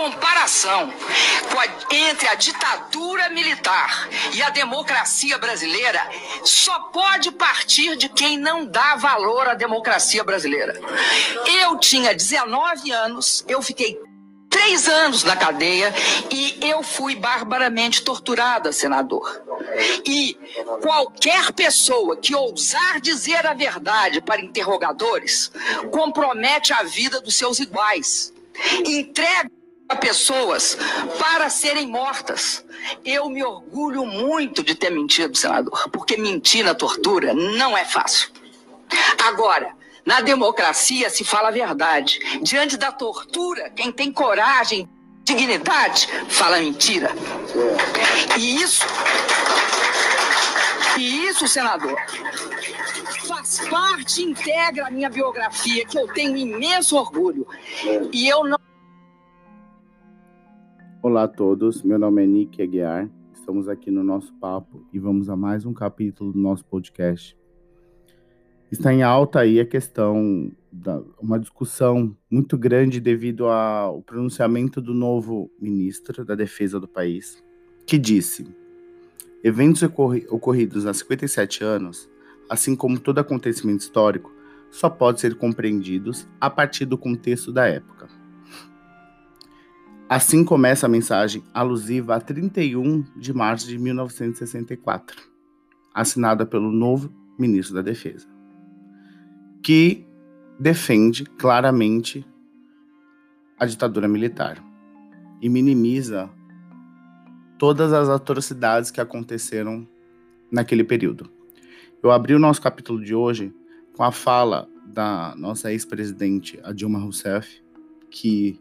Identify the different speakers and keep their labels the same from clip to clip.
Speaker 1: comparação a, entre a ditadura militar e a democracia brasileira só pode partir de quem não dá valor à democracia brasileira. Eu tinha 19 anos, eu fiquei três anos na cadeia e eu fui barbaramente torturada, senador. E qualquer pessoa que ousar dizer a verdade para interrogadores compromete a vida dos seus iguais. Entrega pessoas para serem mortas. Eu me orgulho muito de ter mentido, senador, porque mentir na tortura não é fácil. Agora, na democracia se fala a verdade. Diante da tortura, quem tem coragem, dignidade, fala mentira. E isso. E isso, senador, faz parte, integra a minha biografia, que eu tenho imenso orgulho. E eu não.
Speaker 2: Olá a todos, meu nome é Nick Aguiar. Estamos aqui no nosso papo e vamos a mais um capítulo do nosso podcast está em alta aí a questão da uma discussão muito grande devido ao pronunciamento do novo ministro da Defesa do país, que disse: eventos ocorri ocorridos há 57 anos, assim como todo acontecimento histórico, só pode ser compreendidos a partir do contexto da época. Assim começa a mensagem alusiva a 31 de março de 1964, assinada pelo novo ministro da Defesa que defende claramente a ditadura militar e minimiza todas as atrocidades que aconteceram naquele período. Eu abri o nosso capítulo de hoje com a fala da nossa ex-presidente, Dilma Rousseff, que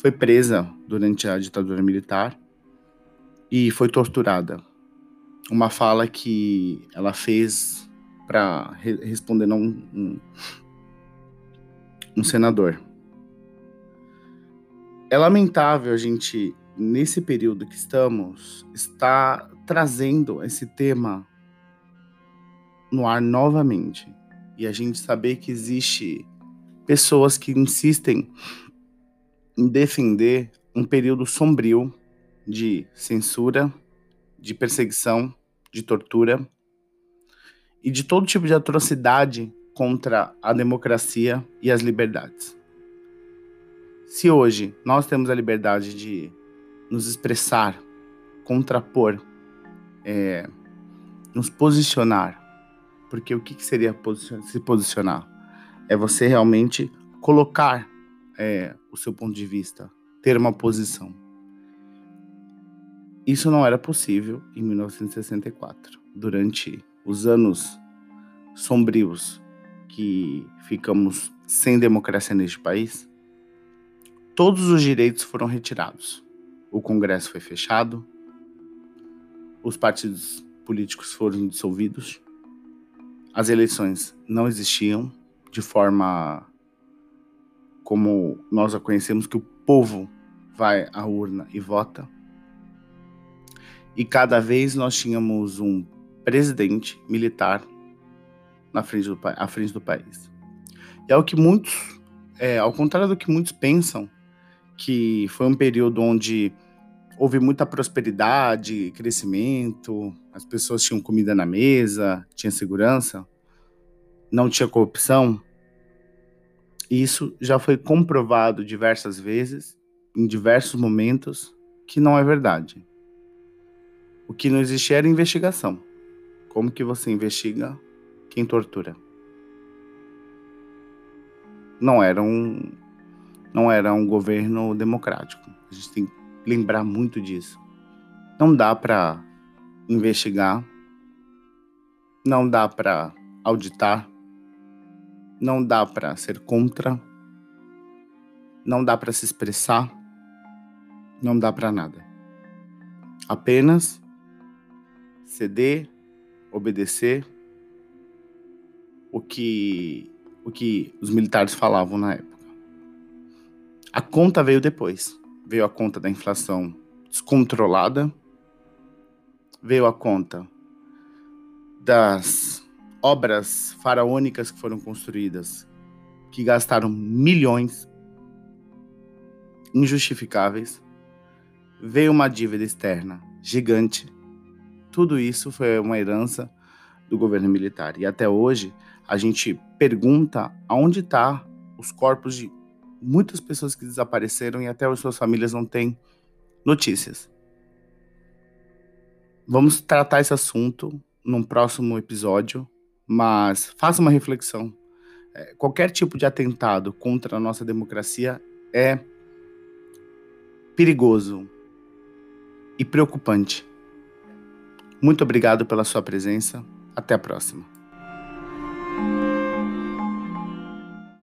Speaker 2: foi presa durante a ditadura militar e foi torturada. Uma fala que ela fez para re responder a um, um, um senador. É lamentável a gente, nesse período que estamos, estar trazendo esse tema no ar novamente. E a gente saber que existe pessoas que insistem em defender um período sombrio de censura, de perseguição, de tortura e de todo tipo de atrocidade contra a democracia e as liberdades. Se hoje nós temos a liberdade de nos expressar, contrapor, é, nos posicionar, porque o que, que seria se posicionar? É você realmente colocar é, o seu ponto de vista, ter uma posição. Isso não era possível em 1964, durante os anos sombrios que ficamos sem democracia neste país, todos os direitos foram retirados. O Congresso foi fechado, os partidos políticos foram dissolvidos, as eleições não existiam de forma como nós a conhecemos, que o povo vai à urna e vota. E cada vez nós tínhamos um presidente militar na frente do, à frente do país. E é o que muitos, é, ao contrário do que muitos pensam, que foi um período onde houve muita prosperidade, crescimento, as pessoas tinham comida na mesa, tinha segurança, não tinha corrupção. Isso já foi comprovado diversas vezes, em diversos momentos, que não é verdade. O que não existia era investigação. Como que você investiga quem tortura? Não era um não era um governo democrático. A gente tem que lembrar muito disso. Não dá para investigar, não dá para auditar, não dá para ser contra, não dá para se expressar, não dá para nada. Apenas ceder obedecer o que o que os militares falavam na época. A conta veio depois. Veio a conta da inflação descontrolada, veio a conta das obras faraônicas que foram construídas, que gastaram milhões. injustificáveis, veio uma dívida externa gigante. Tudo isso foi uma herança do governo militar. E até hoje a gente pergunta aonde está os corpos de muitas pessoas que desapareceram e até as suas famílias não têm notícias. Vamos tratar esse assunto num próximo episódio, mas faça uma reflexão. É, qualquer tipo de atentado contra a nossa democracia é perigoso e preocupante. Muito obrigado pela sua presença. Até a próxima.